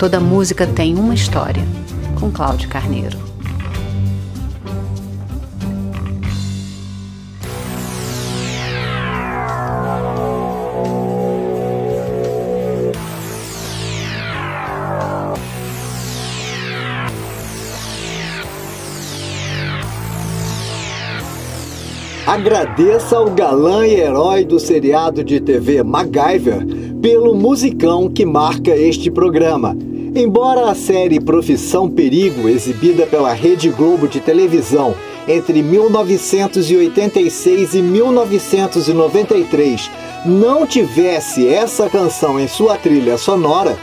Toda música tem uma história, com Cláudio Carneiro. Agradeça ao galã e herói do seriado de TV MacGyver pelo musicão que marca este programa. Embora a série Profissão Perigo, exibida pela Rede Globo de televisão entre 1986 e 1993, não tivesse essa canção em sua trilha sonora,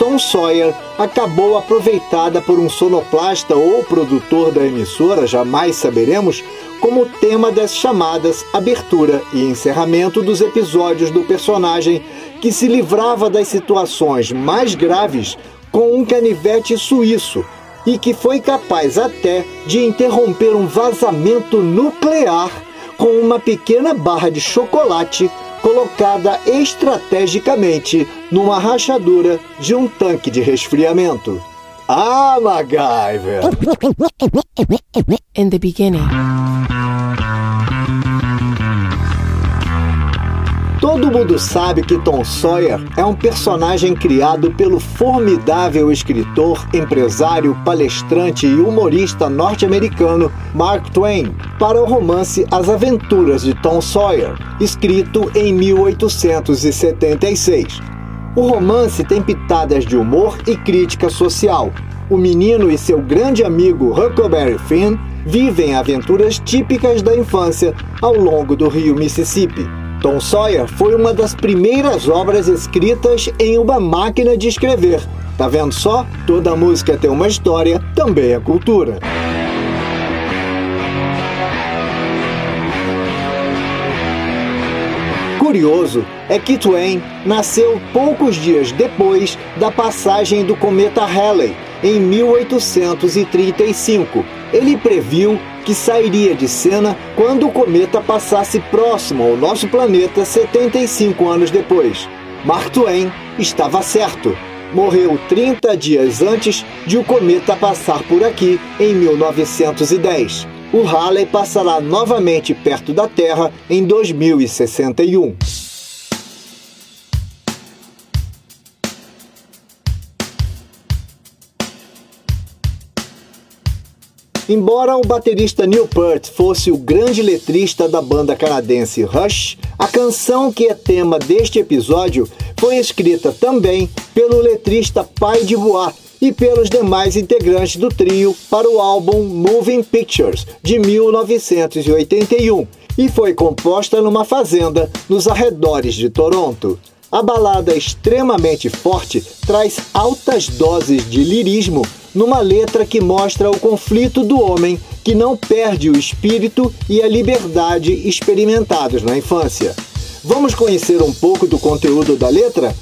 Tom Sawyer acabou aproveitada por um sonoplasta ou produtor da emissora, jamais saberemos, como tema das chamadas abertura e encerramento dos episódios do personagem que se livrava das situações mais graves com um canivete suíço e que foi capaz até de interromper um vazamento nuclear com uma pequena barra de chocolate colocada estrategicamente numa rachadura de um tanque de resfriamento. Ah, MacGyver! In the beginning. Todo mundo sabe que Tom Sawyer é um personagem criado pelo formidável escritor, empresário, palestrante e humorista norte-americano Mark Twain para o romance As Aventuras de Tom Sawyer, escrito em 1876. O romance tem pitadas de humor e crítica social. O menino e seu grande amigo Huckleberry Finn vivem aventuras típicas da infância ao longo do rio Mississippi. Tom Sawyer foi uma das primeiras obras escritas em uma máquina de escrever. Tá vendo só? Toda música tem uma história, também é cultura. Curioso é que Twain nasceu poucos dias depois da passagem do cometa Halley, em 1835. Ele previu que sairia de cena quando o cometa passasse próximo ao nosso planeta 75 anos depois. Mark Twain estava certo. Morreu 30 dias antes de o cometa passar por aqui em 1910. O Halley passará novamente perto da Terra em 2061. Embora o baterista Neil Peart fosse o grande letrista da banda canadense Rush, a canção que é tema deste episódio foi escrita também pelo letrista Pai de Bois e pelos demais integrantes do trio para o álbum Moving Pictures de 1981 e foi composta numa fazenda nos arredores de Toronto. A balada extremamente forte traz altas doses de lirismo numa letra que mostra o conflito do homem que não perde o espírito e a liberdade experimentados na infância. Vamos conhecer um pouco do conteúdo da letra?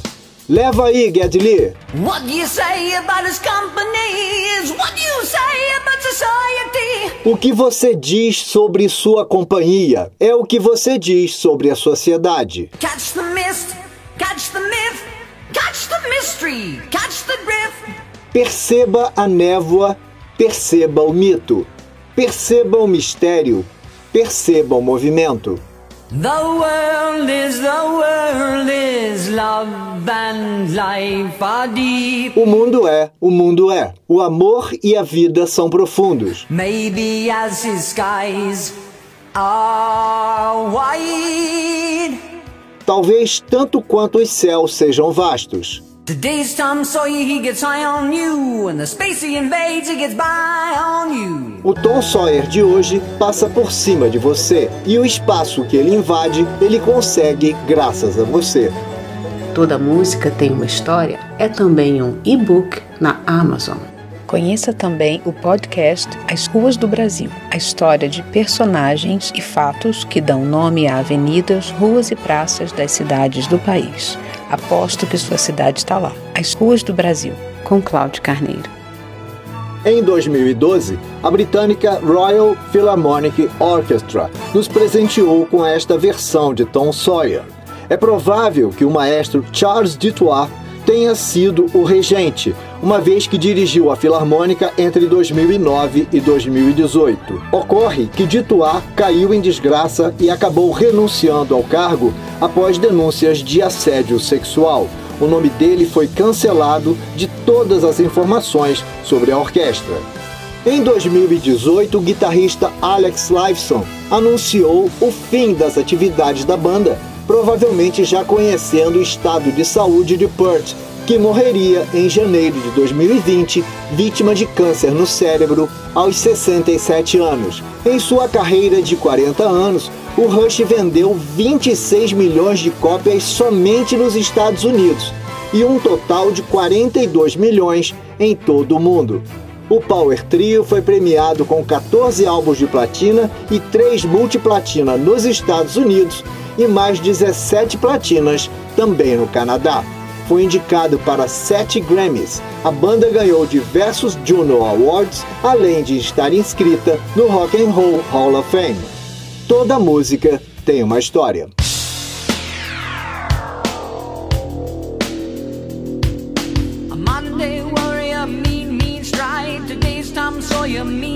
Leva aí, Gedli. What do you say about his companies? What do you say about society? O que você diz sobre sua companhia é o que você diz sobre a sociedade. Catch the mist, catch the myth, catch the mystery, catch the drift. Perceba a névoa, perceba o mito, perceba o mistério, perceba o movimento. The world is the world is love and life are deep. O mundo é, o mundo é. O amor e a vida são profundos. Maybe as his skies are wide. Talvez tanto quanto os céus sejam vastos. Today's Tom Sawyer, he gets high on you, and the space he invades, he gets by on you. O Tom Sawyer de hoje passa por cima de você, e o espaço que ele invade, ele consegue graças a você. Toda música tem uma história é também um e-book na Amazon. Conheça também o podcast As Ruas do Brasil, a história de personagens e fatos que dão nome a avenidas, ruas e praças das cidades do país. Aposto que sua cidade está lá. As Ruas do Brasil, com Cláudio Carneiro. Em 2012, a britânica Royal Philharmonic Orchestra nos presenteou com esta versão de Tom Sawyer. É provável que o maestro Charles Dutoit tenha sido o regente, uma vez que dirigiu a Filarmônica entre 2009 e 2018. Ocorre que Dituá caiu em desgraça e acabou renunciando ao cargo após denúncias de assédio sexual. O nome dele foi cancelado de todas as informações sobre a orquestra. Em 2018, o guitarrista Alex Lifeson anunciou o fim das atividades da banda, provavelmente já conhecendo o estado de saúde de Pert, que morreria em janeiro de 2020, vítima de câncer no cérebro aos 67 anos. Em sua carreira de 40 anos, o Rush vendeu 26 milhões de cópias somente nos Estados Unidos e um total de 42 milhões em todo o mundo. O Power Trio foi premiado com 14 álbuns de platina e 3 multiplatina nos Estados Unidos e mais 17 platinas também no Canadá. Foi indicado para 7 Grammys. A banda ganhou diversos Juno Awards, além de estar inscrita no Rock and Roll Hall of Fame. Toda música tem uma história. Sawyer mean, mean